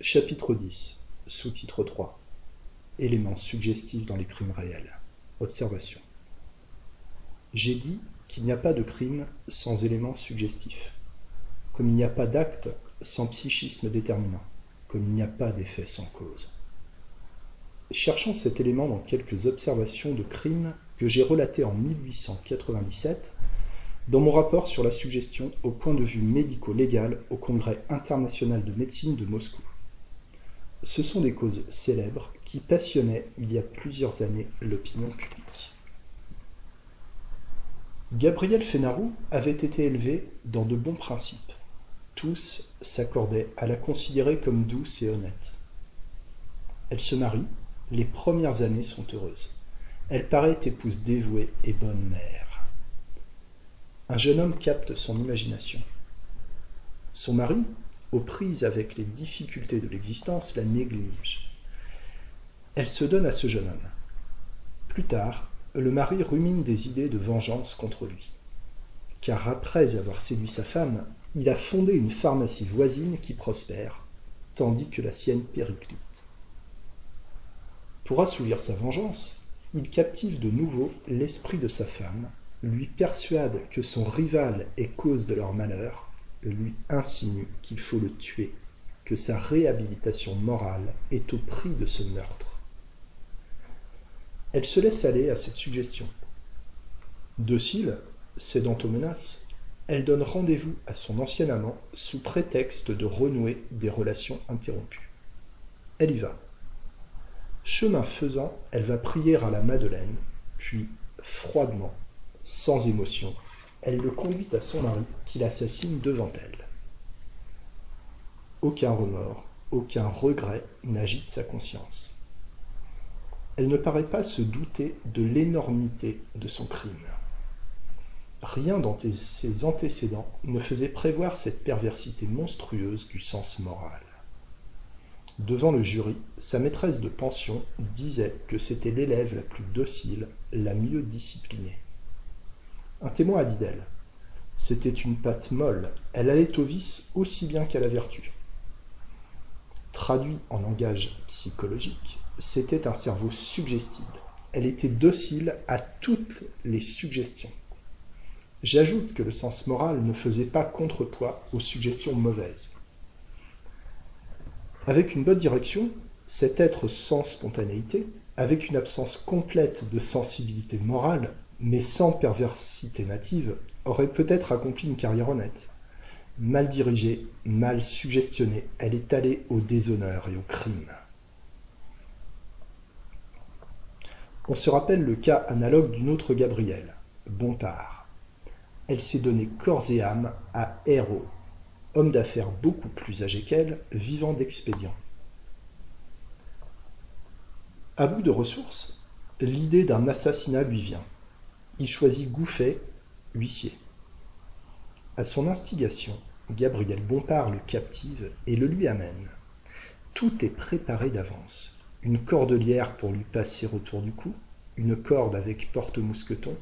Chapitre X Sous-titre 3 Éléments suggestifs dans les crimes réels. Observation. J'ai dit qu'il n'y a pas de crime sans éléments suggestifs, comme il n'y a pas d'acte sans psychisme déterminant, comme il n'y a pas d'effet sans cause. Cherchant cet élément dans quelques observations de crimes que j'ai relatées en 1897 dans mon rapport sur la suggestion au point de vue médico-légal au Congrès international de médecine de Moscou. Ce sont des causes célèbres qui passionnaient il y a plusieurs années l'opinion publique. Gabriel Fénarou avait été élevé dans de bons principes. Tous s'accordaient à la considérer comme douce et honnête. Elle se marie, les premières années sont heureuses. Elle paraît épouse dévouée et bonne mère. Un jeune homme capte son imagination. Son mari, aux prises avec les difficultés de l'existence, la néglige. Elle se donne à ce jeune homme. Plus tard, le mari rumine des idées de vengeance contre lui. Car après avoir séduit sa femme, il a fondé une pharmacie voisine qui prospère, tandis que la sienne périclite. Pour assouvir sa vengeance, il captive de nouveau l'esprit de sa femme, lui persuade que son rival est cause de leur malheur lui insinue qu'il faut le tuer, que sa réhabilitation morale est au prix de ce meurtre. Elle se laisse aller à cette suggestion. Docile, cédant aux menaces, elle donne rendez-vous à son ancien amant sous prétexte de renouer des relations interrompues. Elle y va. Chemin faisant, elle va prier à la Madeleine, puis, froidement, sans émotion, elle le conduit à son mari, qui l'assassine devant elle. Aucun remords, aucun regret n'agite sa conscience. Elle ne paraît pas se douter de l'énormité de son crime. Rien dans ses antécédents ne faisait prévoir cette perversité monstrueuse du sens moral. Devant le jury, sa maîtresse de pension disait que c'était l'élève la plus docile, la mieux disciplinée. Un témoin a dit d'elle C'était une pâte molle, elle allait au vice aussi bien qu'à la vertu. Traduit en langage psychologique, c'était un cerveau suggestible. Elle était docile à toutes les suggestions. J'ajoute que le sens moral ne faisait pas contrepoids aux suggestions mauvaises. Avec une bonne direction, cet être sans spontanéité, avec une absence complète de sensibilité morale, mais sans perversité native, aurait peut-être accompli une carrière honnête. Mal dirigée, mal suggestionnée, elle est allée au déshonneur et au crime. On se rappelle le cas analogue d'une autre Gabrielle, Bompard. Elle s'est donné corps et âme à Héros, homme d'affaires beaucoup plus âgé qu'elle, vivant d'expédients. À bout de ressources, l'idée d'un assassinat lui vient. Il choisit Gouffet, huissier. À son instigation, Gabriel Bompard le captive et le lui amène. Tout est préparé d'avance. Une cordelière pour lui passer autour du cou, une corde avec porte-mousqueton,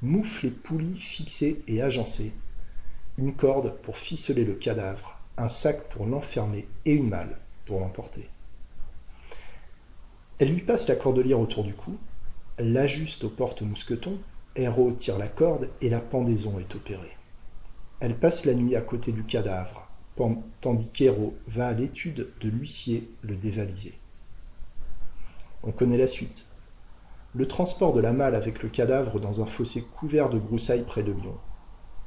moufle et poulies fixées et agencées, une corde pour ficeler le cadavre, un sac pour l'enfermer et une malle pour l'emporter. Elle lui passe la cordelière autour du cou, l'ajuste au porte-mousqueton Héro tire la corde et la pendaison est opérée. Elle passe la nuit à côté du cadavre, tandis qu'Héro va à l'étude de l'huissier le dévaliser. On connaît la suite. Le transport de la malle avec le cadavre dans un fossé couvert de broussailles près de Lyon.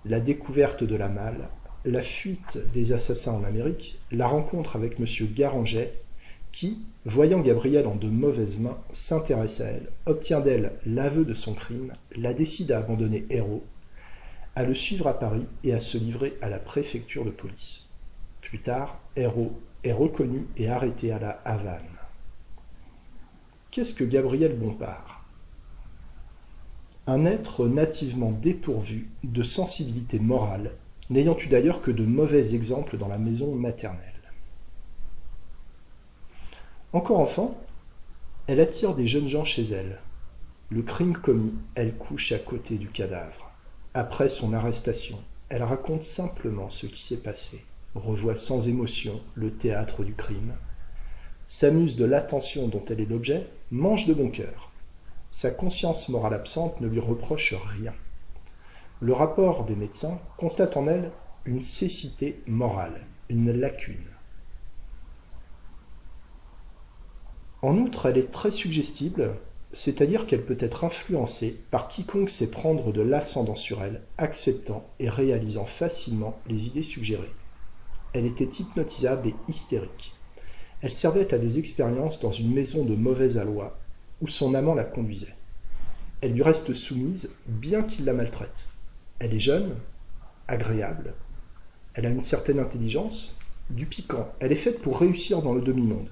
La découverte de la malle, la fuite des assassins en Amérique, la rencontre avec M. Garanget qui, voyant Gabrielle en de mauvaises mains, s'intéresse à elle, obtient d'elle l'aveu de son crime, la décide à abandonner Héros, à le suivre à Paris et à se livrer à la préfecture de police. Plus tard, Héros est reconnu et arrêté à la Havane. Qu'est-ce que Gabriel Bompard? Un être nativement dépourvu de sensibilité morale, n'ayant eu d'ailleurs que de mauvais exemples dans la maison maternelle. Encore enfant, elle attire des jeunes gens chez elle. Le crime commis, elle couche à côté du cadavre. Après son arrestation, elle raconte simplement ce qui s'est passé, revoit sans émotion le théâtre du crime, s'amuse de l'attention dont elle est l'objet, mange de bon cœur. Sa conscience morale absente ne lui reproche rien. Le rapport des médecins constate en elle une cécité morale, une lacune. En outre, elle est très suggestible, c'est-à-dire qu'elle peut être influencée par quiconque sait prendre de l'ascendant sur elle, acceptant et réalisant facilement les idées suggérées. Elle était hypnotisable et hystérique. Elle servait à des expériences dans une maison de mauvaise aloi, où son amant la conduisait. Elle lui reste soumise, bien qu'il la maltraite. Elle est jeune, agréable, elle a une certaine intelligence, du piquant. Elle est faite pour réussir dans le demi-monde.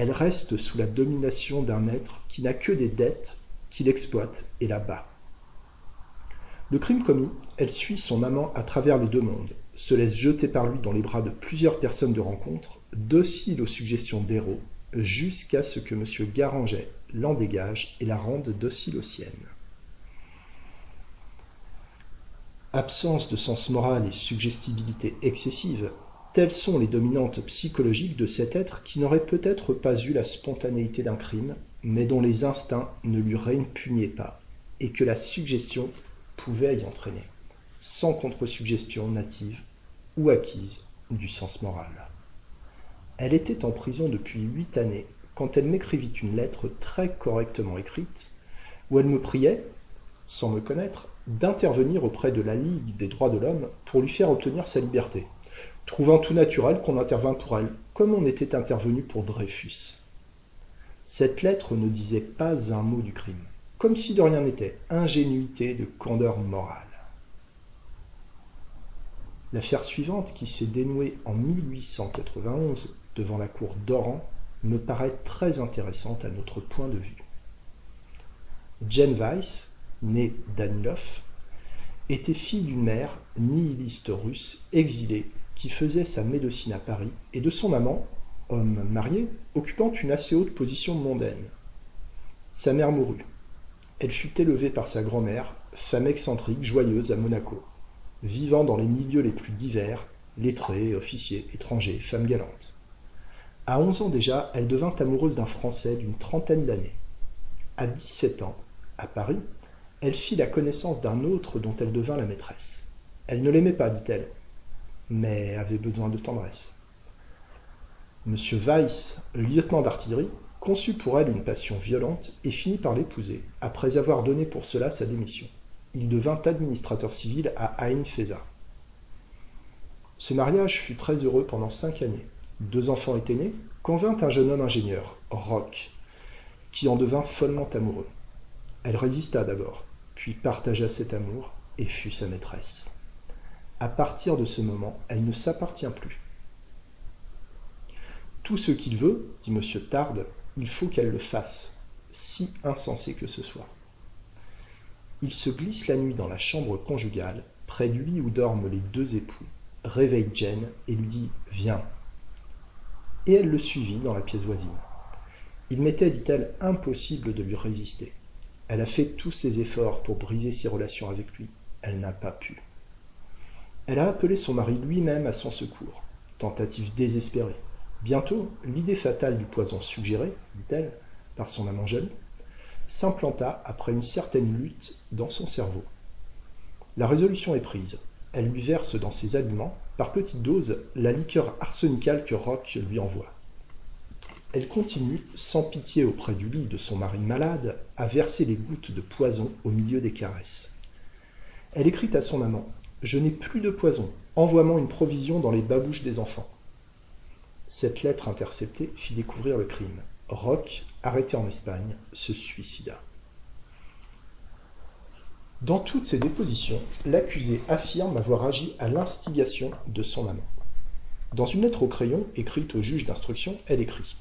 Elle reste sous la domination d'un être qui n'a que des dettes, qui l'exploite et la bat. Le crime commis, elle suit son amant à travers les deux mondes, se laisse jeter par lui dans les bras de plusieurs personnes de rencontre, docile aux suggestions d'héros, jusqu'à ce que M. Garanget l'en dégage et la rende docile aux siennes. Absence de sens moral et suggestibilité excessive, telles sont les dominantes psychologiques de cet être qui n'aurait peut-être pas eu la spontanéité d'un crime, mais dont les instincts ne lui répugnaient pas, et que la suggestion pouvait y entraîner, sans contre-suggestion native ou acquise du sens moral. Elle était en prison depuis huit années quand elle m'écrivit une lettre très correctement écrite, où elle me priait, sans me connaître, d'intervenir auprès de la Ligue des droits de l'homme pour lui faire obtenir sa liberté, trouvant tout naturel qu'on intervint pour elle, comme on était intervenu pour Dreyfus. Cette lettre ne disait pas un mot du crime, comme si de rien n'était, ingénuité de candeur morale. L'affaire suivante, qui s'est dénouée en 1891 devant la cour d'Oran, me paraît très intéressante à notre point de vue. Jane Weiss, née Danilov, était fille d'une mère nihiliste russe exilée qui faisait sa médecine à Paris et de son amant, homme marié, occupant une assez haute position mondaine. Sa mère mourut. Elle fut élevée par sa grand-mère, femme excentrique, joyeuse à Monaco, vivant dans les milieux les plus divers, lettrés, officiers, étrangers, femmes galantes. À onze ans déjà, elle devint amoureuse d'un Français d'une trentaine d'années. À dix-sept ans, à Paris, elle fit la connaissance d'un autre dont elle devint la maîtresse. Elle ne l'aimait pas, dit-elle, mais avait besoin de tendresse. Monsieur Weiss, lieutenant d'artillerie, conçut pour elle une passion violente et finit par l'épouser, après avoir donné pour cela sa démission. Il devint administrateur civil à Ain Feza. Ce mariage fut très heureux pendant cinq années. Deux enfants étaient nés, quand vint un jeune homme ingénieur, Roch, qui en devint follement amoureux. Elle résista d'abord, puis partagea cet amour et fut sa maîtresse. À partir de ce moment, elle ne s'appartient plus. Tout ce qu'il veut, dit M. Tarde, il faut qu'elle le fasse, si insensé que ce soit. Il se glisse la nuit dans la chambre conjugale, près du lit où dorment les deux époux, réveille Jane et lui dit Viens. Et elle le suivit dans la pièce voisine. Il m'était, dit-elle, impossible de lui résister. Elle a fait tous ses efforts pour briser ses relations avec lui. Elle n'a pas pu. Elle a appelé son mari lui-même à son secours. Tentative désespérée. Bientôt, l'idée fatale du poison suggéré, dit-elle, par son amant jeune, s'implanta après une certaine lutte dans son cerveau. La résolution est prise. Elle lui verse dans ses aliments, par petites doses, la liqueur arsenicale que Roch lui envoie. Elle continue, sans pitié auprès du lit de son mari malade, à verser les gouttes de poison au milieu des caresses. Elle écrit à son amant Je n'ai plus de poison, envoie-moi une provision dans les babouches des enfants. Cette lettre interceptée fit découvrir le crime. Roch, arrêté en Espagne, se suicida. Dans toutes ses dépositions, l'accusé affirme avoir agi à l'instigation de son amant. Dans une lettre au crayon écrite au juge d'instruction, elle écrit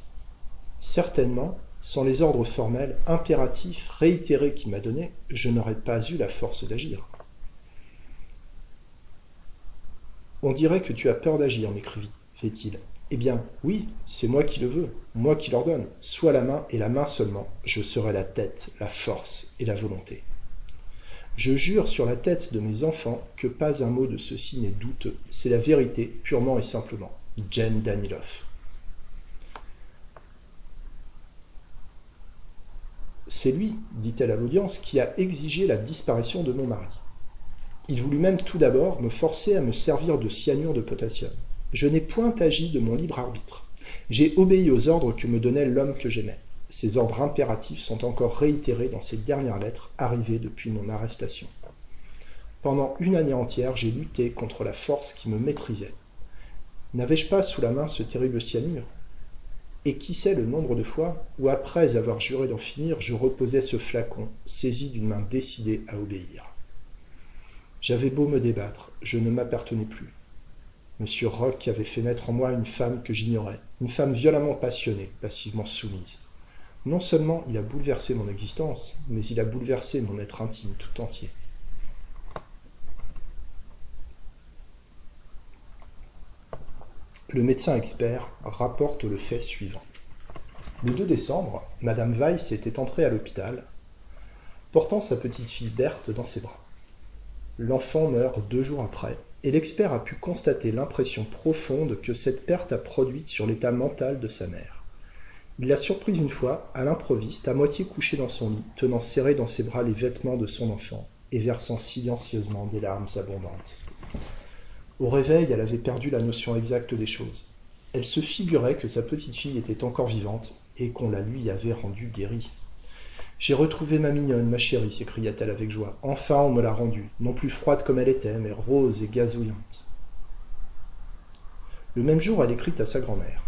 Certainement, sans les ordres formels, impératifs, réitérés qu'il m'a donnés, je n'aurais pas eu la force d'agir. On dirait que tu as peur d'agir, m'écrivait-il. Eh bien, oui, c'est moi qui le veux, moi qui l'ordonne. Sois la main et la main seulement, je serai la tête, la force et la volonté. Je jure sur la tête de mes enfants que pas un mot de ceci n'est douteux. C'est la vérité, purement et simplement. Jen Danilov. C'est lui, dit-elle à l'audience, qui a exigé la disparition de mon mari. Il voulut même tout d'abord me forcer à me servir de cyanure de potassium. Je n'ai point agi de mon libre arbitre. J'ai obéi aux ordres que me donnait l'homme que j'aimais. Ces ordres impératifs sont encore réitérés dans ces dernières lettres arrivées depuis mon arrestation. Pendant une année entière, j'ai lutté contre la force qui me maîtrisait. N'avais-je pas sous la main ce terrible cyanure? Et qui sait le nombre de fois où, après avoir juré d'en finir, je reposais ce flacon, saisi d'une main décidée à obéir? J'avais beau me débattre, je ne m'appartenais plus. Monsieur Roch avait fait naître en moi une femme que j'ignorais, une femme violemment passionnée, passivement soumise. Non seulement il a bouleversé mon existence, mais il a bouleversé mon être intime tout entier. Le médecin expert rapporte le fait suivant. Le 2 décembre, Madame Weiss était entrée à l'hôpital, portant sa petite fille Berthe dans ses bras. L'enfant meurt deux jours après, et l'expert a pu constater l'impression profonde que cette perte a produite sur l'état mental de sa mère. Il l'a surprise une fois, à l'improviste, à moitié couchée dans son lit, tenant serré dans ses bras les vêtements de son enfant, et versant silencieusement des larmes abondantes. Au réveil, elle avait perdu la notion exacte des choses. Elle se figurait que sa petite fille était encore vivante et qu'on la lui avait rendue guérie. J'ai retrouvé ma mignonne, ma chérie, s'écria-t-elle avec joie. Enfin, on me l'a rendue, non plus froide comme elle était, mais rose et gazouillante. Le même jour, elle écrit à sa grand-mère.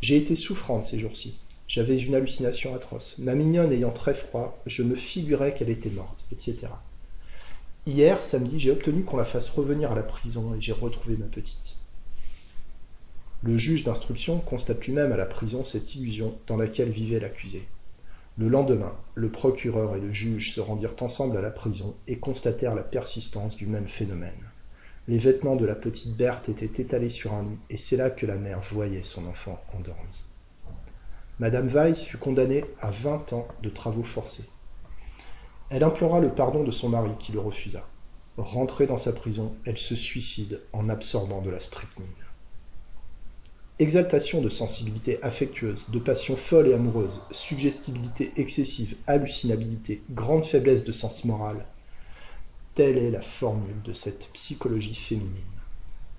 J'ai été souffrante ces jours-ci. J'avais une hallucination atroce. Ma mignonne ayant très froid, je me figurais qu'elle était morte, etc. Hier, samedi, j'ai obtenu qu'on la fasse revenir à la prison et j'ai retrouvé ma petite. Le juge d'instruction constate lui-même à la prison cette illusion dans laquelle vivait l'accusé. Le lendemain, le procureur et le juge se rendirent ensemble à la prison et constatèrent la persistance du même phénomène. Les vêtements de la petite Berthe étaient étalés sur un lit et c'est là que la mère voyait son enfant endormi. Madame Weiss fut condamnée à vingt ans de travaux forcés. Elle implora le pardon de son mari qui le refusa. Rentrée dans sa prison, elle se suicide en absorbant de la strychnine. Exaltation de sensibilité affectueuse, de passion folle et amoureuse, suggestibilité excessive, hallucinabilité, grande faiblesse de sens moral. Telle est la formule de cette psychologie féminine.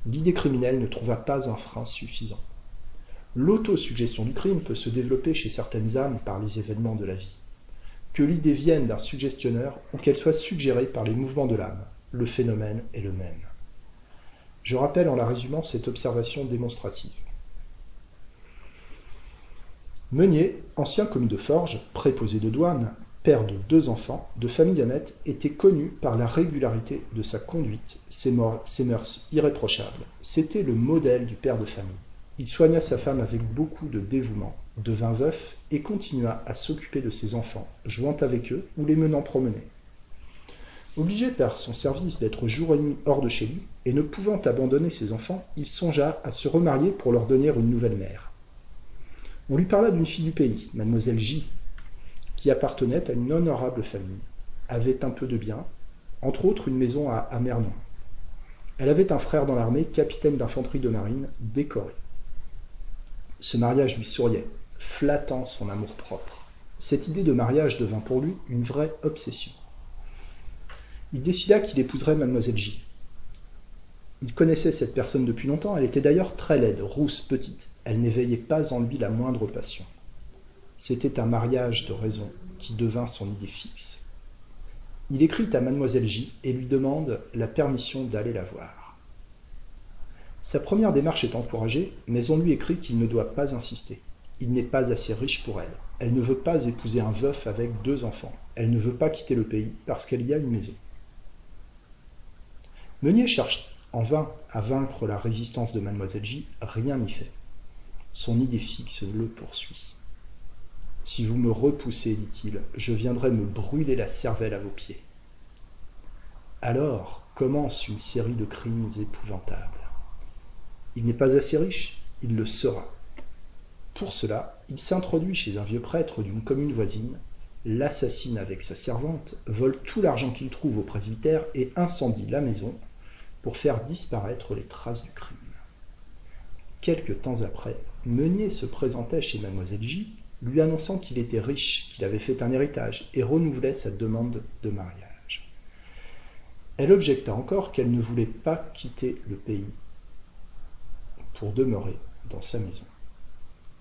L'idée criminelle ne trouva pas un frein suffisant. L'autosuggestion du crime peut se développer chez certaines âmes par les événements de la vie. Que l'idée vienne d'un suggestionneur ou qu'elle soit suggérée par les mouvements de l'âme, le phénomène est le même. Je rappelle en la résumant cette observation démonstrative. Meunier, ancien commis de forge, préposé de douane, père de deux enfants, de famille honnête, était connu par la régularité de sa conduite, ses, ses mœurs irréprochables. C'était le modèle du père de famille. Il soigna sa femme avec beaucoup de dévouement, devint veuf et continua à s'occuper de ses enfants, jouant avec eux ou les menant promener. Obligé par son service d'être jour et nuit hors de chez lui, et ne pouvant abandonner ses enfants, il songea à se remarier pour leur donner une nouvelle mère. On lui parla d'une fille du pays, mademoiselle J, qui appartenait à une honorable famille, avait un peu de biens, entre autres une maison à Amernon. Elle avait un frère dans l'armée, capitaine d'infanterie de marine, décoré. Ce mariage lui souriait, flattant son amour-propre. Cette idée de mariage devint pour lui une vraie obsession. Il décida qu'il épouserait mademoiselle J. Il connaissait cette personne depuis longtemps, elle était d'ailleurs très laide, rousse, petite. Elle n'éveillait pas en lui la moindre passion. C'était un mariage de raison qui devint son idée fixe. Il écrit à mademoiselle J et lui demande la permission d'aller la voir. Sa première démarche est encouragée, mais on lui écrit qu'il ne doit pas insister. Il n'est pas assez riche pour elle. Elle ne veut pas épouser un veuf avec deux enfants. Elle ne veut pas quitter le pays parce qu'elle y a une maison. Meunier cherche en vain à vaincre la résistance de mademoiselle J, rien n'y fait. Son idée fixe le poursuit. Si vous me repoussez, dit-il, je viendrai me brûler la cervelle à vos pieds. Alors commence une série de crimes épouvantables. Il n'est pas assez riche, il le sera. Pour cela, il s'introduit chez un vieux prêtre d'une commune voisine, l'assassine avec sa servante, vole tout l'argent qu'il trouve au presbytère et incendie la maison pour faire disparaître les traces du crime. Quelque temps après, Meunier se présentait chez mademoiselle J, lui annonçant qu'il était riche, qu'il avait fait un héritage, et renouvelait sa demande de mariage. Elle objecta encore qu'elle ne voulait pas quitter le pays pour demeurer dans sa maison.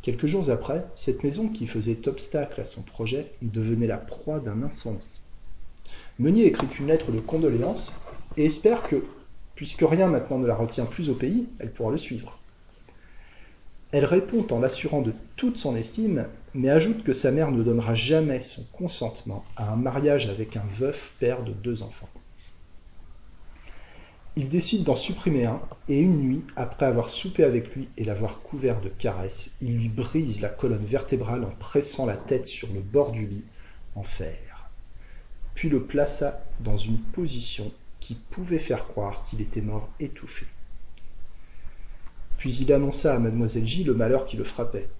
Quelques jours après, cette maison qui faisait obstacle à son projet devenait la proie d'un incendie. Meunier écrit une lettre de condoléances et espère que, puisque rien maintenant ne la retient plus au pays, elle pourra le suivre. Elle répond en l'assurant de toute son estime, mais ajoute que sa mère ne donnera jamais son consentement à un mariage avec un veuf père de deux enfants. Il décide d'en supprimer un, et une nuit, après avoir soupé avec lui et l'avoir couvert de caresses, il lui brise la colonne vertébrale en pressant la tête sur le bord du lit en fer, puis le plaça dans une position qui pouvait faire croire qu'il était mort étouffé. Puis il annonça à mademoiselle J le malheur qui le frappait.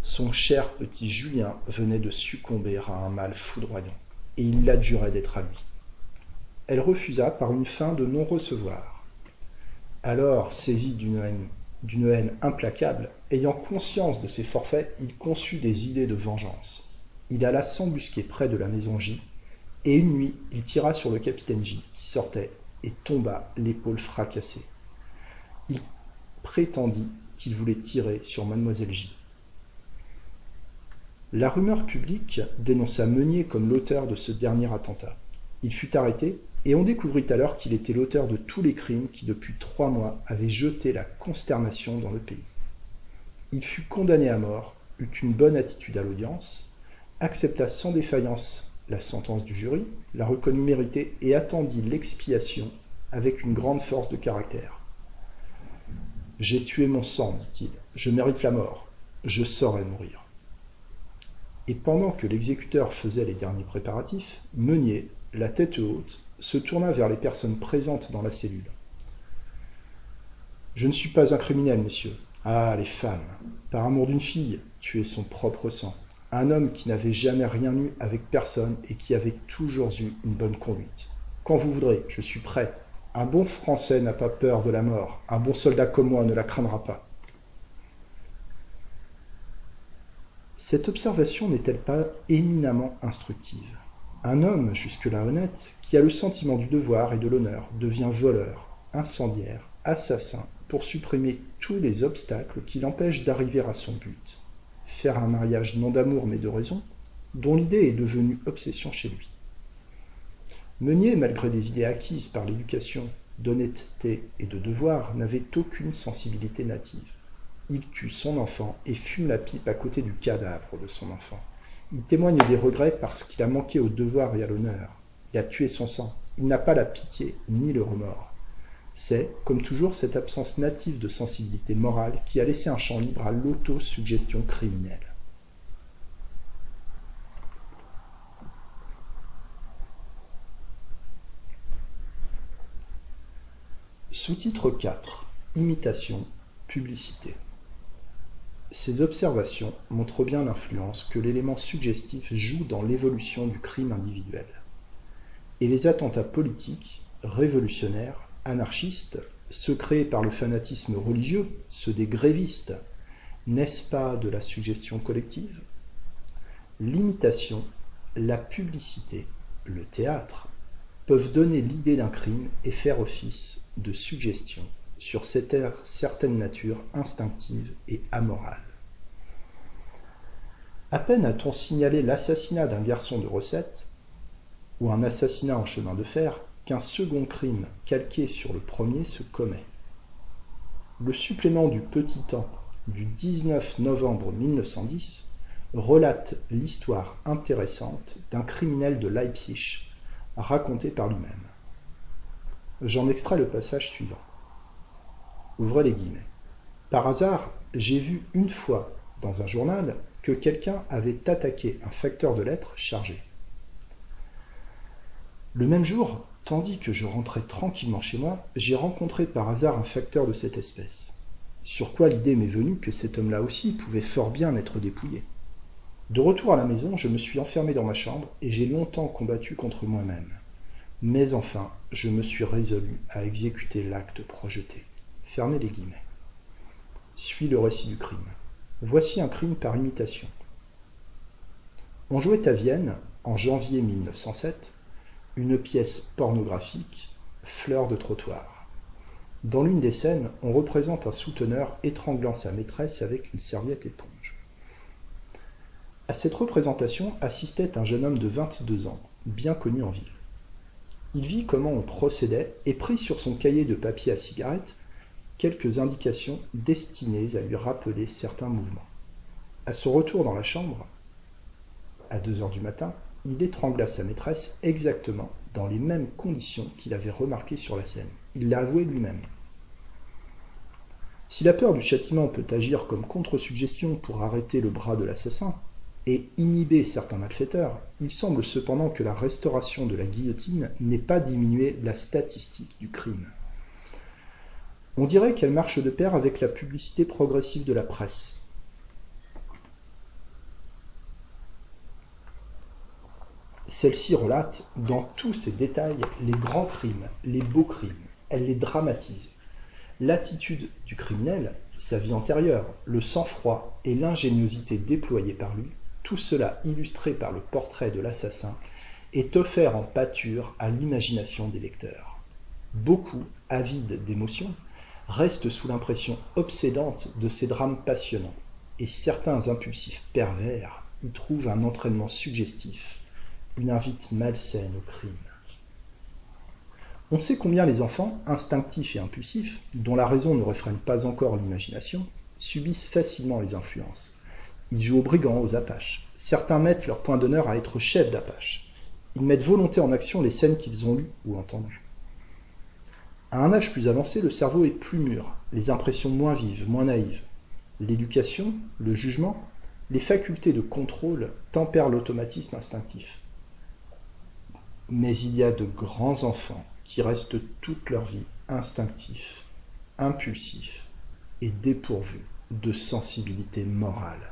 Son cher petit Julien venait de succomber à un mal foudroyant, et il l'adjurait d'être à lui. Elle refusa par une fin de non-recevoir. Alors, saisi d'une haine, d'une haine implacable, ayant conscience de ses forfaits, il conçut des idées de vengeance. Il alla s'embusquer près de la maison J, et une nuit, il tira sur le capitaine J, qui sortait, et tomba l'épaule fracassée. Il prétendit qu'il voulait tirer sur mademoiselle J. La rumeur publique dénonça Meunier comme l'auteur de ce dernier attentat. Il fut arrêté et on découvrit alors qu'il était l'auteur de tous les crimes qui depuis trois mois avaient jeté la consternation dans le pays. Il fut condamné à mort, eut une bonne attitude à l'audience, accepta sans défaillance la sentence du jury, la reconnut méritée et attendit l'expiation avec une grande force de caractère. J'ai tué mon sang, dit-il. Je mérite la mort. Je saurai mourir. Et pendant que l'exécuteur faisait les derniers préparatifs, Meunier, la tête haute, se tourna vers les personnes présentes dans la cellule. Je ne suis pas un criminel, monsieur. Ah, les femmes. Par amour d'une fille, tuer son propre sang. Un homme qui n'avait jamais rien eu avec personne et qui avait toujours eu une bonne conduite. Quand vous voudrez, je suis prêt. Un bon Français n'a pas peur de la mort. Un bon soldat comme moi ne la craindra pas. Cette observation n'est-elle pas éminemment instructive? Un homme, jusque-là honnête, qui a le sentiment du devoir et de l'honneur, devient voleur, incendiaire, assassin, pour supprimer tous les obstacles qui l'empêchent d'arriver à son but. Faire un mariage non d'amour mais de raison, dont l'idée est devenue obsession chez lui. Meunier, malgré des idées acquises par l'éducation d'honnêteté et de devoir, n'avait aucune sensibilité native. Il tue son enfant et fume la pipe à côté du cadavre de son enfant. Il témoigne des regrets parce qu'il a manqué au devoir et à l'honneur. Il a tué son sang. Il n'a pas la pitié ni le remords. C'est, comme toujours, cette absence native de sensibilité morale qui a laissé un champ libre à l'autosuggestion criminelle. Sous-titre 4. Imitation, publicité. Ces observations montrent bien l'influence que l'élément suggestif joue dans l'évolution du crime individuel. Et les attentats politiques, révolutionnaires, anarchistes, ceux créés par le fanatisme religieux, ceux des grévistes, n'est-ce pas de la suggestion collective? L'imitation, la publicité, le théâtre peuvent donner l'idée d'un crime et faire office de suggestion sur cette certaine nature instinctive et amorale. À peine a-t-on signalé l'assassinat d'un garçon de recette, ou un assassinat en chemin de fer, second crime calqué sur le premier se commet. Le supplément du Petit Temps du 19 novembre 1910 relate l'histoire intéressante d'un criminel de Leipzig raconté par lui-même. J'en extrais le passage suivant. Ouvrez les guillemets. Par hasard, j'ai vu une fois dans un journal que quelqu'un avait attaqué un facteur de lettres chargé. Le même jour, tandis que je rentrais tranquillement chez moi, j'ai rencontré par hasard un facteur de cette espèce. Sur quoi l'idée m'est venue que cet homme-là aussi pouvait fort bien être dépouillé. De retour à la maison, je me suis enfermé dans ma chambre et j'ai longtemps combattu contre moi-même. Mais enfin, je me suis résolu à exécuter l'acte projeté. Fermez les guillemets. Suis le récit du crime. Voici un crime par imitation. On jouait à Vienne, en janvier 1907, une pièce pornographique, Fleur de trottoir. Dans l'une des scènes, on représente un souteneur étranglant sa maîtresse avec une serviette éponge. À cette représentation assistait un jeune homme de 22 ans, bien connu en ville. Il vit comment on procédait et prit sur son cahier de papier à cigarette quelques indications destinées à lui rappeler certains mouvements. À son retour dans la chambre, à deux heures du matin, il étrangla sa maîtresse exactement dans les mêmes conditions qu'il avait remarquées sur la scène. Il l'a avoué lui-même. Si la peur du châtiment peut agir comme contre-suggestion pour arrêter le bras de l'assassin et inhiber certains malfaiteurs, il semble cependant que la restauration de la guillotine n'ait pas diminué la statistique du crime. On dirait qu'elle marche de pair avec la publicité progressive de la presse. Celle-ci relate, dans tous ses détails, les grands crimes, les beaux crimes. Elle les dramatise. L'attitude du criminel, sa vie antérieure, le sang-froid et l'ingéniosité déployée par lui, tout cela illustré par le portrait de l'assassin, est offert en pâture à l'imagination des lecteurs. Beaucoup, avides d'émotions, restent sous l'impression obsédante de ces drames passionnants, et certains impulsifs pervers y trouvent un entraînement suggestif une invite malsaine au crime. On sait combien les enfants, instinctifs et impulsifs, dont la raison ne refrène pas encore l'imagination, subissent facilement les influences. Ils jouent aux brigands, aux apaches. Certains mettent leur point d'honneur à être chefs d'apaches. Ils mettent volonté en action les scènes qu'ils ont lues ou entendues. À un âge plus avancé, le cerveau est plus mûr, les impressions moins vives, moins naïves. L'éducation, le jugement, les facultés de contrôle tempèrent l'automatisme instinctif. Mais il y a de grands enfants qui restent toute leur vie instinctifs, impulsifs et dépourvus de sensibilité morale.